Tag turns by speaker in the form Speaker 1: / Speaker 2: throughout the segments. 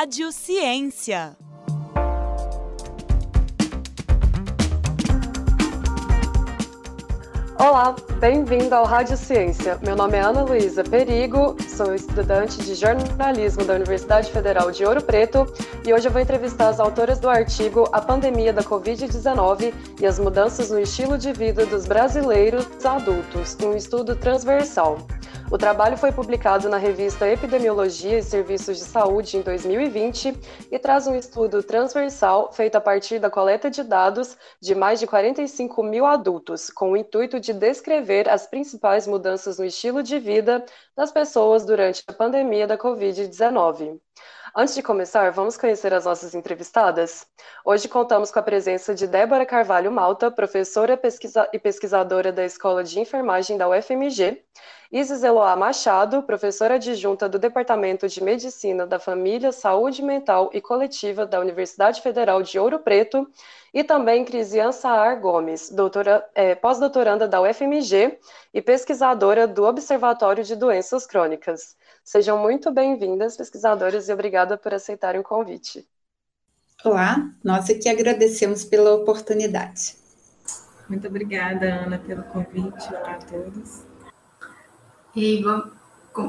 Speaker 1: Rádio Ciência.
Speaker 2: Olá, bem-vindo ao Rádio Ciência. Meu nome é Ana Luísa Perigo, sou estudante de jornalismo da Universidade Federal de Ouro Preto e hoje eu vou entrevistar as autoras do artigo A Pandemia da Covid-19 e as Mudanças no Estilo de Vida dos Brasileiros Adultos, um estudo transversal. O trabalho foi publicado na revista Epidemiologia e Serviços de Saúde em 2020 e traz um estudo transversal feito a partir da coleta de dados de mais de 45 mil adultos, com o intuito de descrever as principais mudanças no estilo de vida das pessoas durante a pandemia da Covid-19. Antes de começar, vamos conhecer as nossas entrevistadas? Hoje contamos com a presença de Débora Carvalho Malta, professora pesquisa e pesquisadora da Escola de Enfermagem da UFMG, Isis Eloá Machado, professora adjunta do Departamento de Medicina da Família, Saúde Mental e Coletiva da Universidade Federal de Ouro Preto, e também Crisian Saar Gomes, é, pós-doutoranda da UFMG e pesquisadora do Observatório de Doenças Crônicas. Sejam muito bem-vindas, pesquisadoras, e obrigada por aceitarem o convite.
Speaker 3: Olá, nós aqui agradecemos pela oportunidade.
Speaker 4: Muito obrigada, Ana, pelo convite. Olá a todos.
Speaker 5: E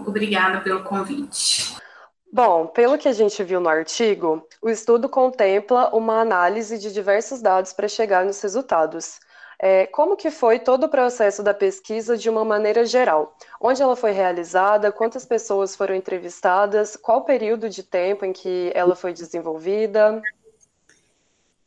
Speaker 5: obrigada pelo convite.
Speaker 2: Bom, pelo que a gente viu no artigo, o estudo contempla uma análise de diversos dados para chegar nos resultados. É, como que foi todo o processo da pesquisa de uma maneira geral? Onde ela foi realizada? Quantas pessoas foram entrevistadas? Qual o período de tempo em que ela foi desenvolvida?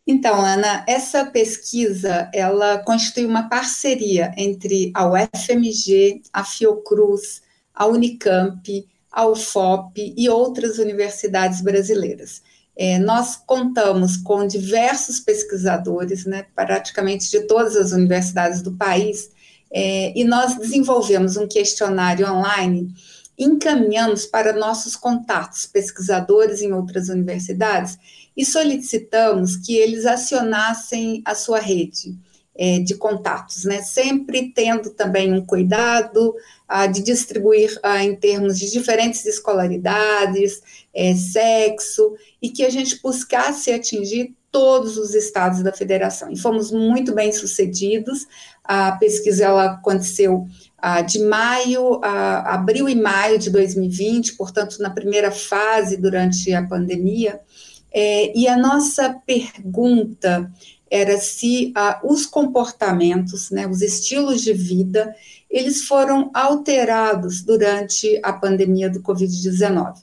Speaker 3: Então, Ana, essa pesquisa ela constitui uma parceria entre a UFMG, a Fiocruz, a Unicamp, a UFOP e outras universidades brasileiras. É, nós contamos com diversos pesquisadores, né, praticamente de todas as universidades do país, é, e nós desenvolvemos um questionário online, encaminhamos para nossos contatos, pesquisadores em outras universidades, e solicitamos que eles acionassem a sua rede é, de contatos, né? Sempre tendo também um cuidado ah, de distribuir ah, em termos de diferentes escolaridades, é, sexo, e que a gente buscasse atingir todos os estados da federação. E fomos muito bem sucedidos. A pesquisa ela aconteceu ah, de maio, a abril e maio de 2020, portanto, na primeira fase durante a pandemia. É, e a nossa pergunta era se ah, os comportamentos, né, os estilos de vida, eles foram alterados durante a pandemia do Covid-19.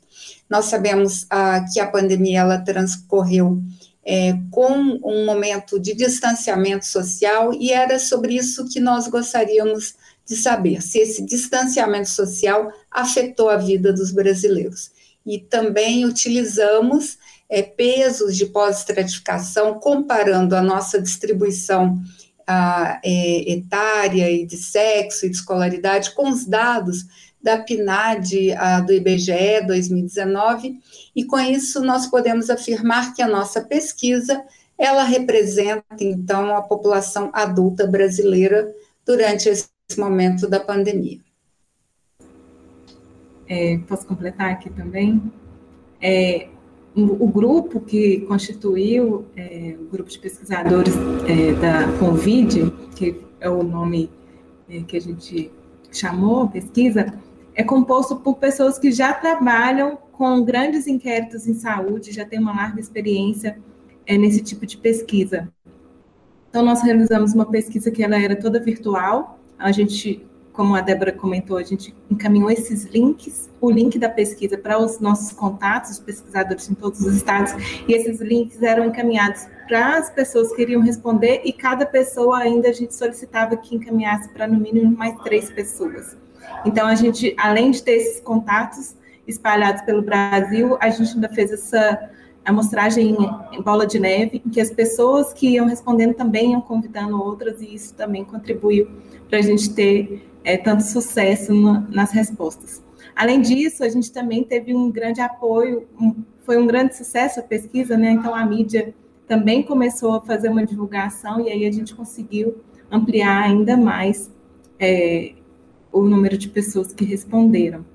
Speaker 3: Nós sabemos ah, que a pandemia ela transcorreu é, com um momento de distanciamento social e era sobre isso que nós gostaríamos de saber, se esse distanciamento social afetou a vida dos brasileiros. E também utilizamos é, pesos de pós-estratificação, comparando a nossa distribuição a, é, etária e de sexo e de escolaridade com os dados da PNAD a, do IBGE 2019, e com isso nós podemos afirmar que a nossa pesquisa ela representa então a população adulta brasileira durante esse momento da pandemia.
Speaker 4: É, posso completar aqui também? É, o grupo que constituiu é, o grupo de pesquisadores é, da Convid, que é o nome é, que a gente chamou pesquisa, é composto por pessoas que já trabalham com grandes inquéritos em saúde, já têm uma larga experiência é, nesse tipo de pesquisa. Então, nós realizamos uma pesquisa que ela era toda virtual, a gente como a Débora comentou, a gente encaminhou esses links, o link da pesquisa para os nossos contatos, os pesquisadores em todos os estados, e esses links eram encaminhados para as pessoas que iriam responder, e cada pessoa ainda a gente solicitava que encaminhasse para no mínimo mais três pessoas. Então, a gente, além de ter esses contatos espalhados pelo Brasil, a gente ainda fez essa amostragem em bola de neve, em que as pessoas que iam respondendo também iam convidando outras, e isso também contribuiu para a gente ter é, tanto sucesso nas respostas. Além disso, a gente também teve um grande apoio, um, foi um grande sucesso a pesquisa, né? Então a mídia também começou a fazer uma divulgação e aí a gente conseguiu ampliar ainda mais é, o número de pessoas que responderam.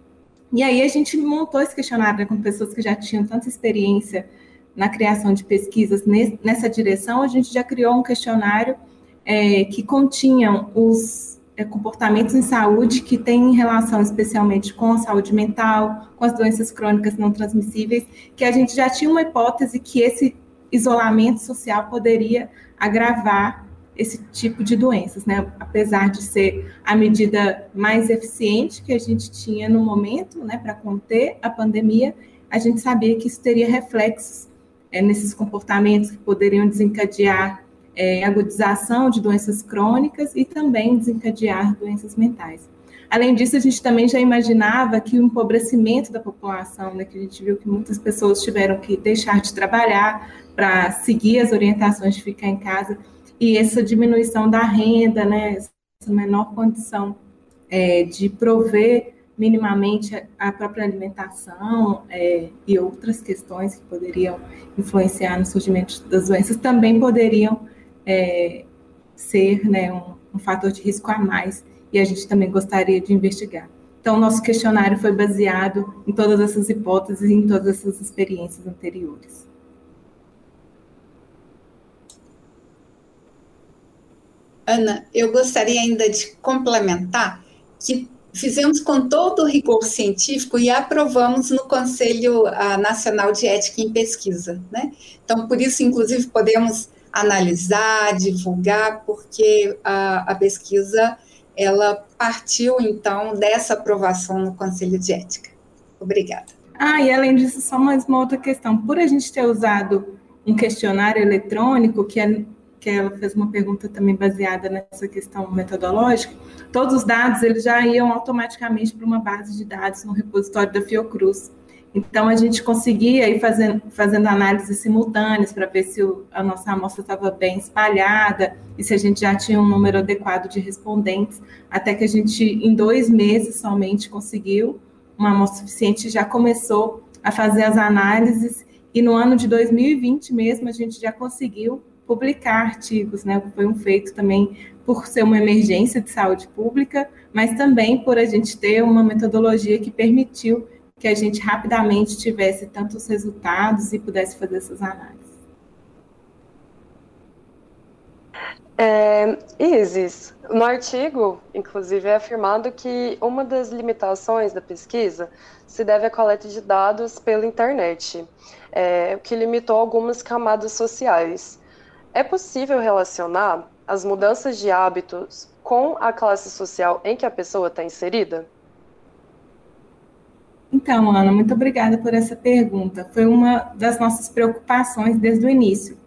Speaker 4: E aí a gente montou esse questionário né, com pessoas que já tinham tanta experiência na criação de pesquisas nessa direção, a gente já criou um questionário é, que continha os é, comportamentos em saúde que têm relação especialmente com a saúde mental, com as doenças crônicas não transmissíveis, que a gente já tinha uma hipótese que esse isolamento social poderia agravar esse tipo de doenças, né? Apesar de ser a medida mais eficiente que a gente tinha no momento, né, para conter a pandemia, a gente sabia que isso teria reflexos é, nesses comportamentos que poderiam desencadear é, agudização de doenças crônicas e também desencadear doenças mentais. Além disso, a gente também já imaginava que o empobrecimento da população, né, que a gente viu que muitas pessoas tiveram que deixar de trabalhar para seguir as orientações de ficar em casa, e essa diminuição da renda, né, essa menor condição é, de prover minimamente a própria alimentação é, e outras questões que poderiam influenciar no surgimento das doenças também poderiam é, ser né, um, um fator de risco a mais e a gente também gostaria de investigar. Então, nosso questionário foi baseado em todas essas hipóteses e em todas essas experiências anteriores.
Speaker 3: Ana, eu gostaria ainda de complementar que fizemos com todo o rigor científico e aprovamos no Conselho ah, Nacional de Ética em Pesquisa, né? Então, por isso, inclusive, podemos analisar, divulgar, porque a, a pesquisa ela partiu então dessa aprovação no Conselho de Ética. Obrigada.
Speaker 4: Ah, e além disso, só mais uma outra questão. Por a gente ter usado um questionário eletrônico, que, é, que ela fez uma pergunta também baseada nessa questão metodológica, todos os dados eles já iam automaticamente para uma base de dados no repositório da Fiocruz. Então, a gente conseguia ir fazendo, fazendo análises simultâneas para ver se o, a nossa amostra estava bem espalhada e se a gente já tinha um número adequado de respondentes, até que a gente, em dois meses somente, conseguiu uma amostra suficiente, já começou a fazer as análises, e no ano de 2020 mesmo, a gente já conseguiu publicar artigos, né? Foi um feito também por ser uma emergência de saúde pública, mas também por a gente ter uma metodologia que permitiu que a gente rapidamente tivesse tantos resultados e pudesse fazer essas análises.
Speaker 2: É, Isis, no artigo, inclusive, é afirmado que uma das limitações da pesquisa se deve à coleta de dados pela internet, é, que limitou algumas camadas sociais. É possível relacionar as mudanças de hábitos com a classe social em que a pessoa está inserida?
Speaker 4: Então, Ana, muito obrigada por essa pergunta. Foi uma das nossas preocupações desde o início.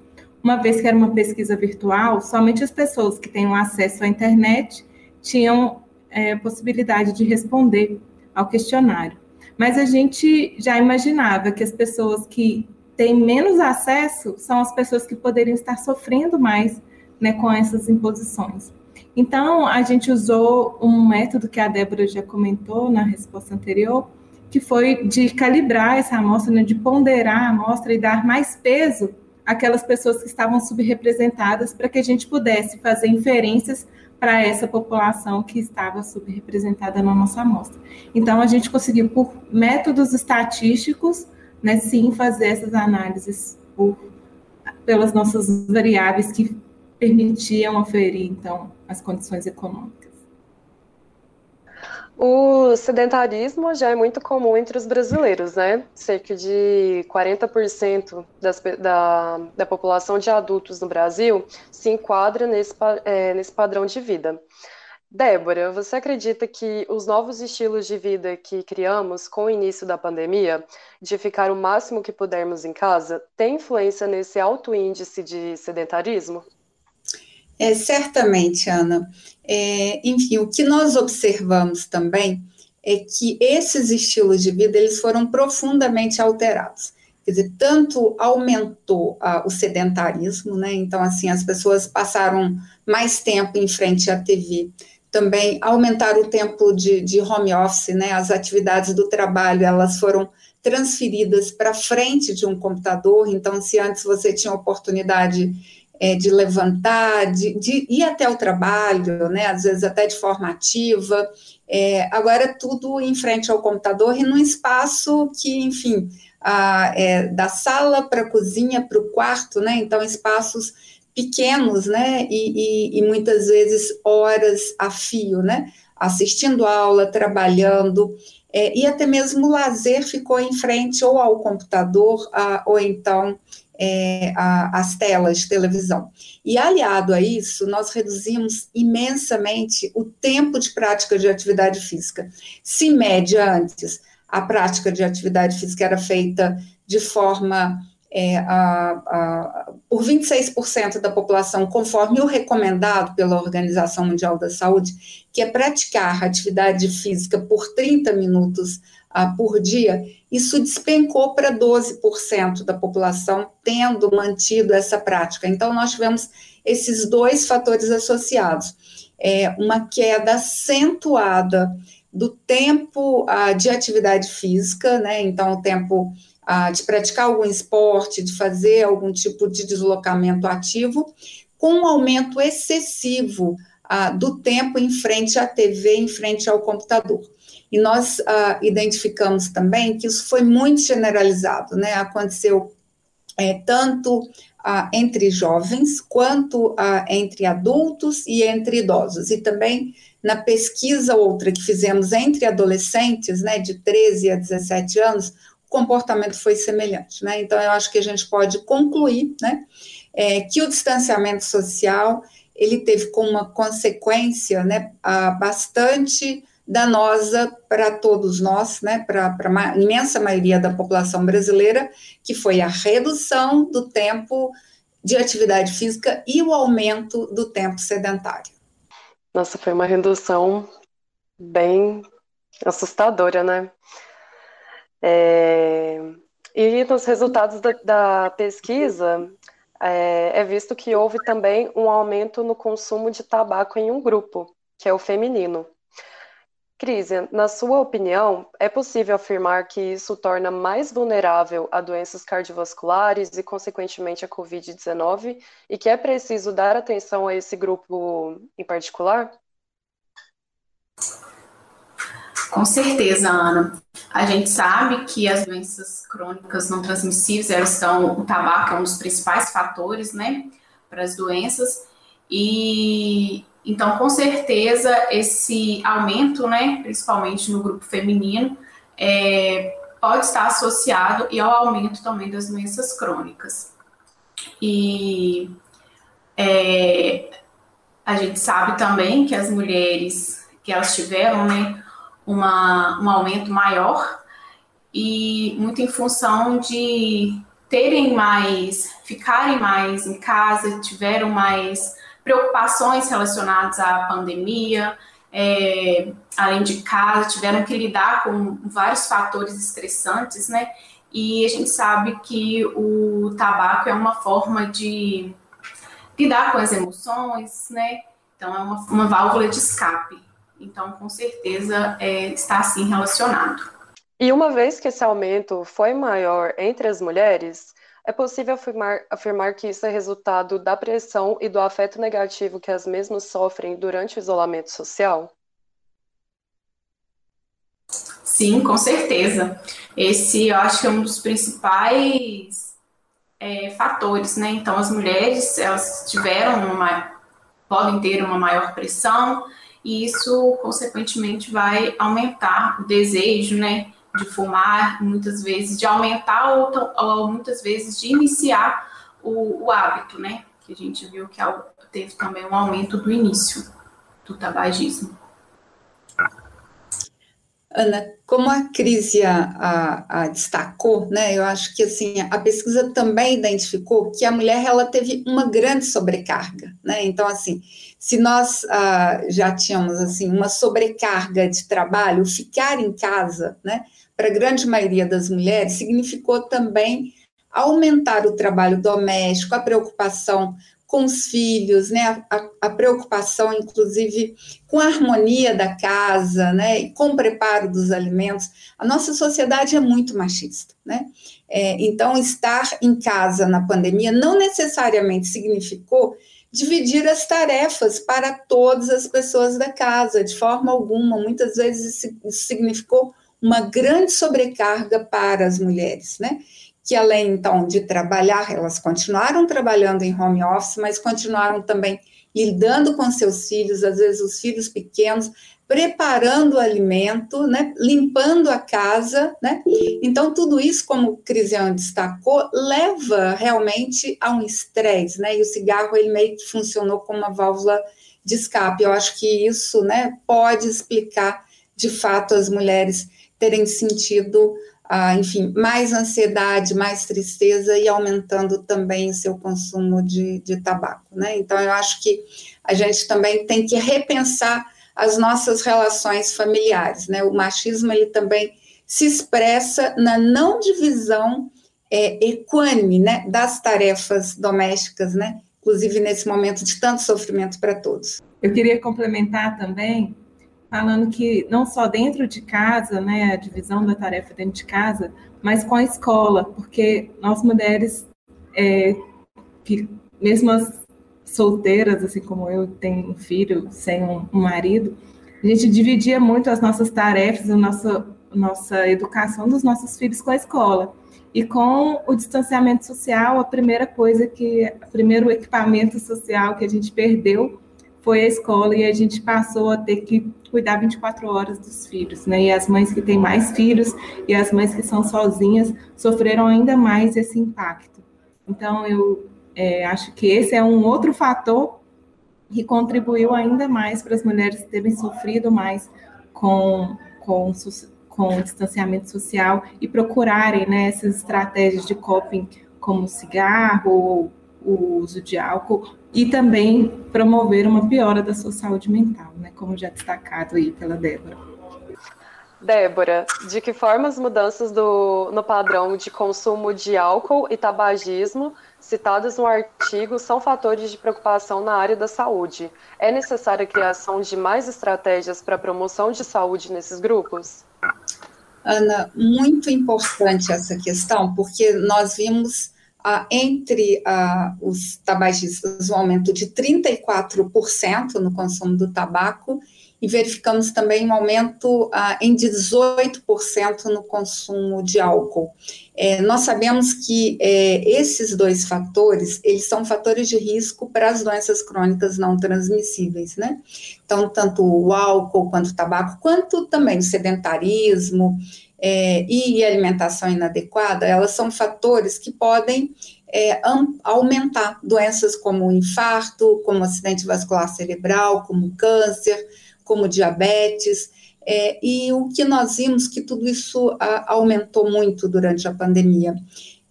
Speaker 4: Uma vez que era uma pesquisa virtual, somente as pessoas que tenham acesso à internet tinham é, possibilidade de responder ao questionário. Mas a gente já imaginava que as pessoas que têm menos acesso são as pessoas que poderiam estar sofrendo mais né, com essas imposições. Então, a gente usou um método que a Débora já comentou na resposta anterior, que foi de calibrar essa amostra, né, de ponderar a amostra e dar mais peso àquelas pessoas que estavam subrepresentadas para que a gente pudesse fazer inferências para essa população que estava subrepresentada na nossa amostra. Então, a gente conseguiu, por métodos estatísticos, né, sim, fazer essas análises por, pelas nossas variáveis que permitiam oferir, então, as condições econômicas.
Speaker 2: O sedentarismo já é muito comum entre os brasileiros, né? Cerca de 40% das, da, da população de adultos no Brasil se enquadra nesse, é, nesse padrão de vida. Débora, você acredita que os novos estilos de vida que criamos com o início da pandemia, de ficar o máximo que pudermos em casa, tem influência nesse alto índice de sedentarismo?
Speaker 3: É, certamente, Ana. É, enfim, o que nós observamos também é que esses estilos de vida eles foram profundamente alterados. Quer dizer, tanto aumentou ah, o sedentarismo, né? Então, assim, as pessoas passaram mais tempo em frente à TV. Também aumentaram o tempo de, de home office, né? As atividades do trabalho, elas foram transferidas para frente de um computador. Então, se antes você tinha oportunidade é, de levantar, de, de, ir até o trabalho, né, às vezes até de forma ativa, É, agora, tudo em frente ao computador e num espaço que, enfim, a, é, da sala para a cozinha, para o quarto, né? Então, espaços pequenos, né? E, e, e, muitas vezes horas a fio, né? Assistindo aula, trabalhando, é, e até mesmo o lazer ficou em frente ou ao computador, a, ou então é, a, as telas de televisão. E aliado a isso, nós reduzimos imensamente o tempo de prática de atividade física. Se média antes a prática de atividade física era feita de forma é, a, a, por 26% da população, conforme o recomendado pela Organização Mundial da Saúde, que é praticar atividade física por 30 minutos uh, por dia, isso despencou para 12% da população tendo mantido essa prática. Então, nós tivemos esses dois fatores associados. É, uma queda acentuada do tempo uh, de atividade física, né? Então, o tempo de praticar algum esporte, de fazer algum tipo de deslocamento ativo, com um aumento excessivo do tempo em frente à TV, em frente ao computador. E nós identificamos também que isso foi muito generalizado, né? Aconteceu é, tanto entre jovens quanto entre adultos e entre idosos, e também na pesquisa outra que fizemos entre adolescentes, né, de 13 a 17 anos, o comportamento foi semelhante, né? Então, eu acho que a gente pode concluir, né, é, que o distanciamento social ele teve como uma consequência, né, bastante danosa para todos nós, né, para a imensa maioria da população brasileira, que foi a redução do tempo de atividade física e o aumento do tempo sedentário.
Speaker 2: Nossa, foi uma redução bem assustadora, né? É... E nos resultados da, da pesquisa, é, é, visto que houve também um aumento no consumo de tabaco em um grupo, que é o feminino. Crisia, na sua opinião, é possível afirmar que isso torna mais vulnerável a doenças cardiovasculares e, consequentemente, a Covid-19 e que é preciso dar atenção a esse grupo em particular?
Speaker 5: Com certeza, Ana. A gente sabe que as doenças crônicas não transmissíveis, elas estão, o tabaco é um dos principais fatores, né, para as doenças, e então, com certeza, esse aumento, né, principalmente no grupo feminino, é, pode estar associado e ao aumento também das doenças crônicas. E é, a gente sabe também que as mulheres que elas tiveram, né, uma, um aumento maior e muito em função de terem mais, ficarem mais em casa, tiveram mais preocupações relacionadas à pandemia, é, além de casa, tiveram que lidar com vários fatores estressantes, né? E a gente sabe que o tabaco é uma forma de lidar com as emoções, né? Então, é uma, uma válvula de escape. Então, com certeza, é, está assim relacionado.
Speaker 2: E uma vez que esse aumento foi maior entre as mulheres, é possível afirmar, afirmar que isso é resultado da pressão e do afeto negativo que as mesmas sofrem durante o isolamento social?
Speaker 5: Sim, com certeza. Esse eu acho que é um dos principais é, fatores, né? Então, as mulheres elas tiveram uma, podem ter uma maior pressão e isso, consequentemente, vai aumentar o desejo, né? de fumar, muitas vezes de aumentar ou, ou muitas vezes de iniciar o, o, hábito, né? Que a gente viu que teve também um aumento do início do tabagismo.
Speaker 3: Ana, como a crise a, a, a, destacou, né, eu acho que assim a pesquisa também identificou que a mulher ela teve uma grande sobrecarga, né? Então assim, se nós ah, já tínhamos assim uma sobrecarga de trabalho, ficar em casa, né, para a grande maioria das mulheres, significou também aumentar o trabalho doméstico, a preocupação com os filhos, né, a, a, preocupação, inclusive, com a harmonia da casa, né, e com o preparo dos alimentos. A nossa sociedade é muito machista, né? É, então, estar em casa na pandemia não necessariamente significou dividir as tarefas para todas as pessoas da casa, de forma alguma. Muitas vezes isso significou uma grande sobrecarga para as mulheres, né? Que além então de trabalhar, elas continuaram trabalhando em home office, mas continuaram também lidando com seus filhos, às vezes os filhos pequenos, preparando o alimento, né, limpando a casa, né? Então tudo isso, como o destacou, leva realmente a um estresse, né? E o cigarro ele meio que funcionou como uma válvula de escape. Eu acho que isso, né, pode explicar de fato as mulheres terem sentido, ah, enfim, mais ansiedade, mais tristeza e aumentando também o seu consumo de, de tabaco, né? Então eu acho que a gente também tem que repensar as nossas relações familiares. Né? O machismo ele também se expressa na não divisão é, equânime né, das tarefas domésticas, né? inclusive nesse momento de tanto sofrimento para todos.
Speaker 4: Eu queria complementar também, falando que não só dentro de casa, né, a divisão da tarefa dentro de casa, mas com a escola, porque nós mulheres, é, que mesmo as solteiras, assim como eu, tenho um filho sem um, um marido, a gente dividia muito as nossas tarefas, a nossa, nossa educação dos nossos filhos com a escola. E com o distanciamento social, a primeira coisa que, o primeiro equipamento social que a gente perdeu foi a escola e a gente passou a ter que cuidar 24 horas dos filhos, né? E as mães que têm mais filhos e as mães que são sozinhas sofreram ainda mais esse impacto. Então, eu é, acho que esse é um outro fator que contribuiu ainda mais para as mulheres terem sofrido mais com, com, com o distanciamento social e procurarem né, essas estratégias de coping, como cigarro, o uso de álcool, e também promover uma piora da sua saúde mental, né, como já destacado aí pela Débora.
Speaker 2: Débora, de que forma as mudanças do, no padrão de consumo de álcool e tabagismo citados no artigo são fatores de preocupação na área da saúde? É necessária a criação de mais estratégias para a promoção de saúde nesses grupos?
Speaker 3: Ana, muito importante essa questão, porque nós vimos ah, entre ah, os tabagistas um aumento de 34% no consumo do tabaco e verificamos também um aumento ah, em 18% no consumo de álcool. É, nós sabemos que é, esses dois fatores, eles são fatores de risco para as doenças crônicas não transmissíveis, né? Então, tanto o álcool, quanto o tabaco, quanto também o sedentarismo é, e alimentação inadequada, elas são fatores que podem é, aumentar doenças como infarto, como acidente vascular cerebral, como câncer, como diabetes, é, e o que nós vimos que tudo isso a, aumentou muito durante a pandemia,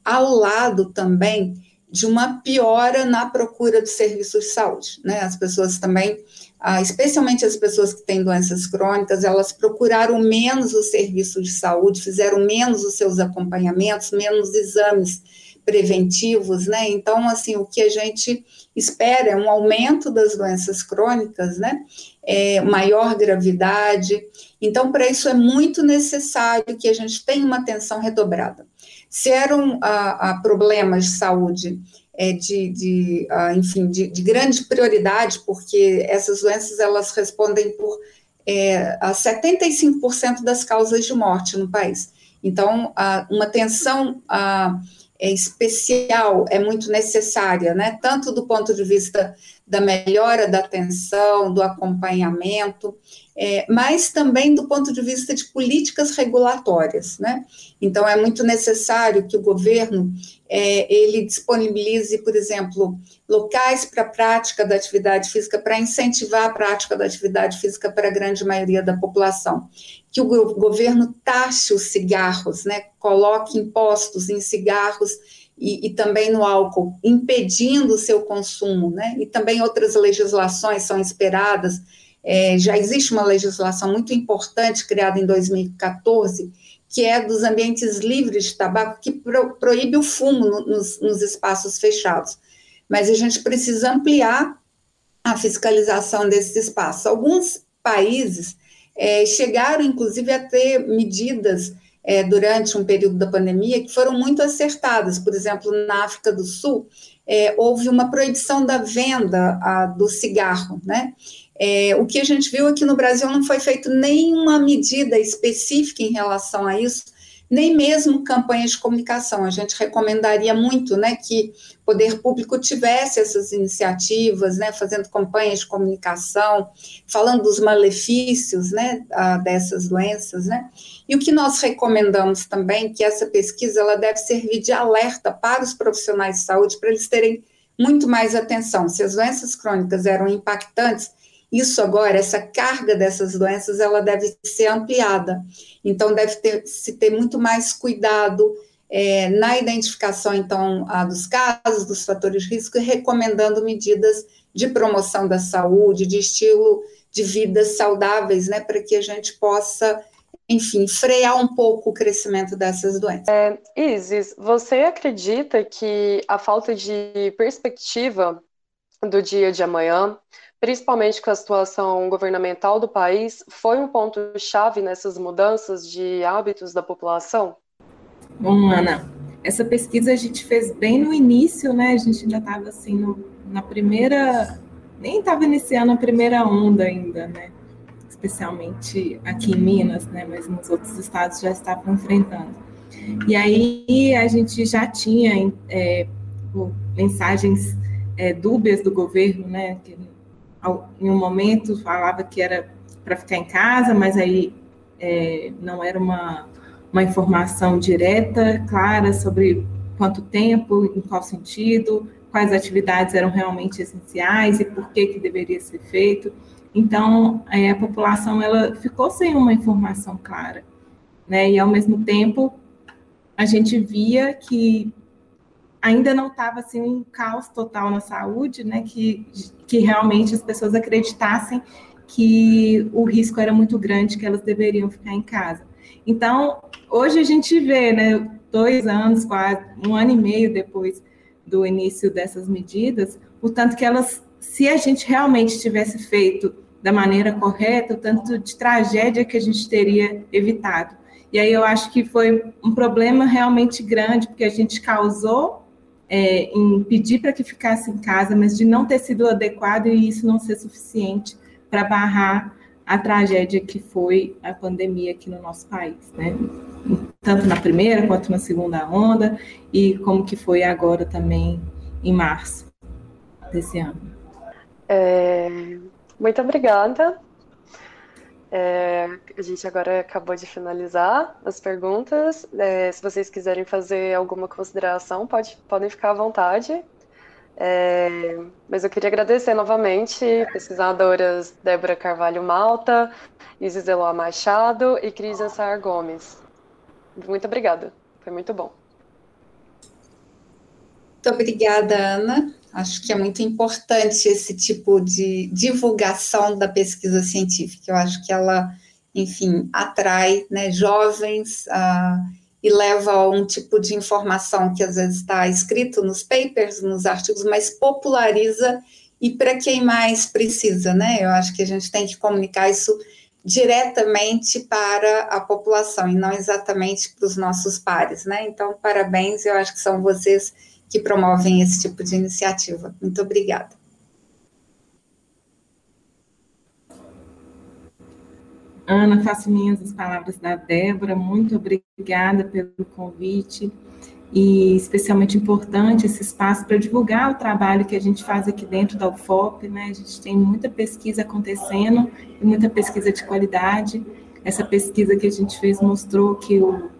Speaker 3: ao lado também de uma piora na procura de serviços de saúde, né? As pessoas também, ah, especialmente as pessoas que têm doenças crônicas, elas procuraram menos o serviço de saúde, fizeram menos os seus acompanhamentos, menos exames preventivos, né? Então, assim, o que a gente espera é um aumento das doenças crônicas, né? É, maior gravidade. Então, para isso é muito necessário que a gente tenha uma atenção redobrada. Se eram a, a problemas de saúde é, de, de a, enfim, de, de, grande prioridade, porque essas doenças elas respondem por é, a 75% das causas de morte no país. Então, uma atenção a, é especial, é muito necessária, né? Tanto do ponto de vista da melhora da atenção, do acompanhamento, é, mas também do ponto de vista de políticas regulatórias, né? Então é muito necessário que o governo é, ele disponibilize, por exemplo, locais para a prática da atividade física, para incentivar a prática da atividade física para a grande maioria da população. Que o governo taxe os cigarros, né? Coloque impostos em cigarros e, e, também no álcool, impedindo o seu consumo, né? E também outras legislações são esperadas. É, já existe uma legislação muito importante criada em 2014 que é dos ambientes livres de tabaco, que pro, proíbe o fumo no, nos, nos espaços fechados. Mas a gente precisa ampliar a fiscalização desses espaços. Alguns países é, chegaram, inclusive, a ter medidas é, durante um período da pandemia que foram muito acertadas. Por exemplo, na África do Sul, é, houve uma proibição da venda a, do cigarro, né? É, o que a gente viu aqui no Brasil não foi feito nenhuma medida específica em relação a isso, nem mesmo campanhas de comunicação. A gente recomendaria muito né, que o poder público tivesse essas iniciativas, né, fazendo campanhas de comunicação, falando dos malefícios né, dessas doenças. Né? E o que nós recomendamos também, que essa pesquisa ela deve servir de alerta para os profissionais de saúde, para eles terem muito mais atenção. Se as doenças crônicas eram impactantes, isso agora, essa carga dessas doenças, ela deve ser ampliada. Então, deve ter, se ter muito mais cuidado é, na identificação, então, a, dos casos, dos fatores de risco, recomendando medidas de promoção da saúde, de estilo de vida saudáveis, né, para que a gente possa, enfim, frear um pouco o crescimento dessas doenças.
Speaker 2: É, Isis, você acredita que a falta de perspectiva do dia de amanhã principalmente com a situação governamental do país, foi um ponto-chave nessas mudanças de hábitos da população?
Speaker 4: Bom, Ana, essa pesquisa a gente fez bem no início, né? A gente ainda estava assim no, na primeira, nem estava iniciando a primeira onda ainda, né? Especialmente aqui em Minas, né? Mas nos outros estados já estavam enfrentando. E aí a gente já tinha é, mensagens é, dúbias do governo, né? Que em um momento falava que era para ficar em casa, mas aí é, não era uma, uma informação direta, clara sobre quanto tempo, em qual sentido, quais atividades eram realmente essenciais e por que que deveria ser feito. Então, é, a população ela ficou sem uma informação clara, né? E ao mesmo tempo a gente via que ainda não estava assim um caos total na saúde, né? Que, que realmente as pessoas acreditassem que o risco era muito grande, que elas deveriam ficar em casa. Então, hoje a gente vê, né? Dois anos, quase um ano e meio depois do início dessas medidas, o tanto que elas, se a gente realmente tivesse feito da maneira correta, o tanto de tragédia que a gente teria evitado. E aí eu acho que foi um problema realmente grande, porque a gente causou é, em pedir para que ficasse em casa, mas de não ter sido adequado e isso não ser suficiente para barrar a tragédia que foi a pandemia aqui no nosso país, né? Tanto na primeira quanto na segunda onda e como que foi agora também em março desse ano.
Speaker 2: É, muito obrigada é, a gente agora acabou de finalizar as perguntas. É, se vocês quiserem fazer alguma consideração, pode, podem ficar à vontade. É, mas eu queria agradecer novamente pesquisadoras Débora Carvalho Malta, Isis Eloá Machado e Cris Ansar Gomes. Muito obrigada, foi muito bom.
Speaker 3: Muito obrigada, Ana. Acho que é muito importante esse tipo de divulgação da pesquisa científica. Eu acho que ela, enfim, atrai né, jovens uh, e leva a um tipo de informação que às vezes está escrito nos papers, nos artigos, mas populariza e para quem mais precisa, né? Eu acho que a gente tem que comunicar isso diretamente para a população e não exatamente para os nossos pares, né? Então, parabéns, eu acho que são vocês que promovem esse tipo de iniciativa. Muito obrigada.
Speaker 4: Ana, faço minhas as palavras da Débora, muito obrigada pelo convite e especialmente importante esse espaço para divulgar o trabalho que a gente faz aqui dentro da UFOP, né? A gente tem muita pesquisa acontecendo e muita pesquisa de qualidade. Essa pesquisa que a gente fez mostrou que o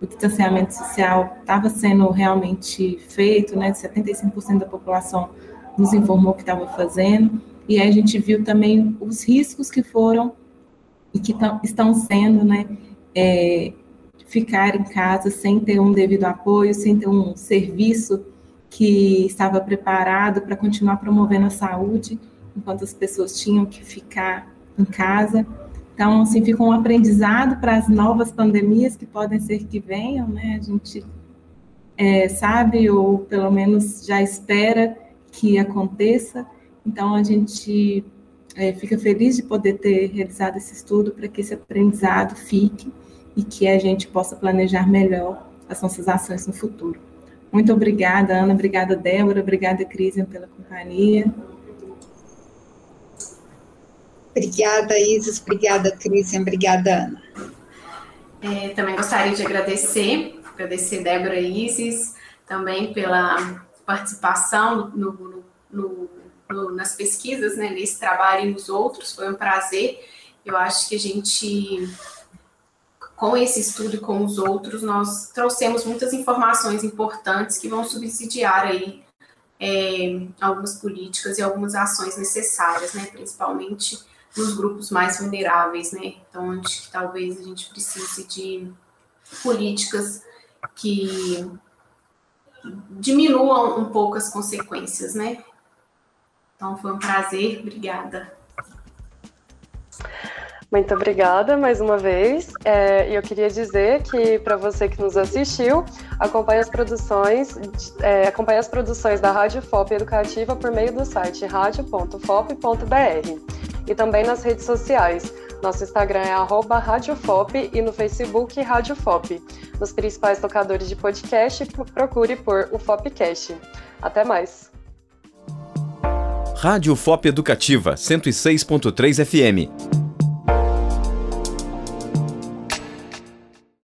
Speaker 4: o distanciamento social estava sendo realmente feito, né? 75% da população nos informou que estava fazendo, e aí a gente viu também os riscos que foram e que estão sendo, né? É, ficar em casa sem ter um devido apoio, sem ter um serviço que estava preparado para continuar promovendo a saúde, enquanto as pessoas tinham que ficar em casa. Então, assim, fica um aprendizado para as novas pandemias que podem ser que venham, né? A gente é, sabe, ou pelo menos já espera que aconteça. Então, a gente é, fica feliz de poder ter realizado esse estudo para que esse aprendizado fique e que a gente possa planejar melhor as nossas ações no futuro. Muito obrigada, Ana, obrigada, Débora, obrigada, Crisian, pela companhia.
Speaker 3: Obrigada, Isis, obrigada, Crisian, obrigada, Ana.
Speaker 5: É, também gostaria de agradecer, agradecer Débora e Isis, também pela participação no, no, no, nas pesquisas, né, nesse trabalho e nos outros, foi um prazer. Eu acho que a gente, com esse estudo e com os outros, nós trouxemos muitas informações importantes que vão subsidiar aí é, algumas políticas e algumas ações necessárias, né, principalmente nos grupos mais vulneráveis, né? Então, onde talvez a gente precise de políticas que diminuam um pouco as consequências, né? Então, foi um prazer, obrigada.
Speaker 2: Muito obrigada mais uma vez. É, e eu queria dizer que para você que nos assistiu, acompanhe as produções, é, acompanhe as produções da Rádio FOP Educativa por meio do site radio.fop.br e também nas redes sociais. Nosso Instagram é @radiofop e no Facebook Radiofop. Nos principais tocadores de podcast, procure por o Fopcast. Até mais.
Speaker 1: Rádio FOP Educativa 106.3 FM.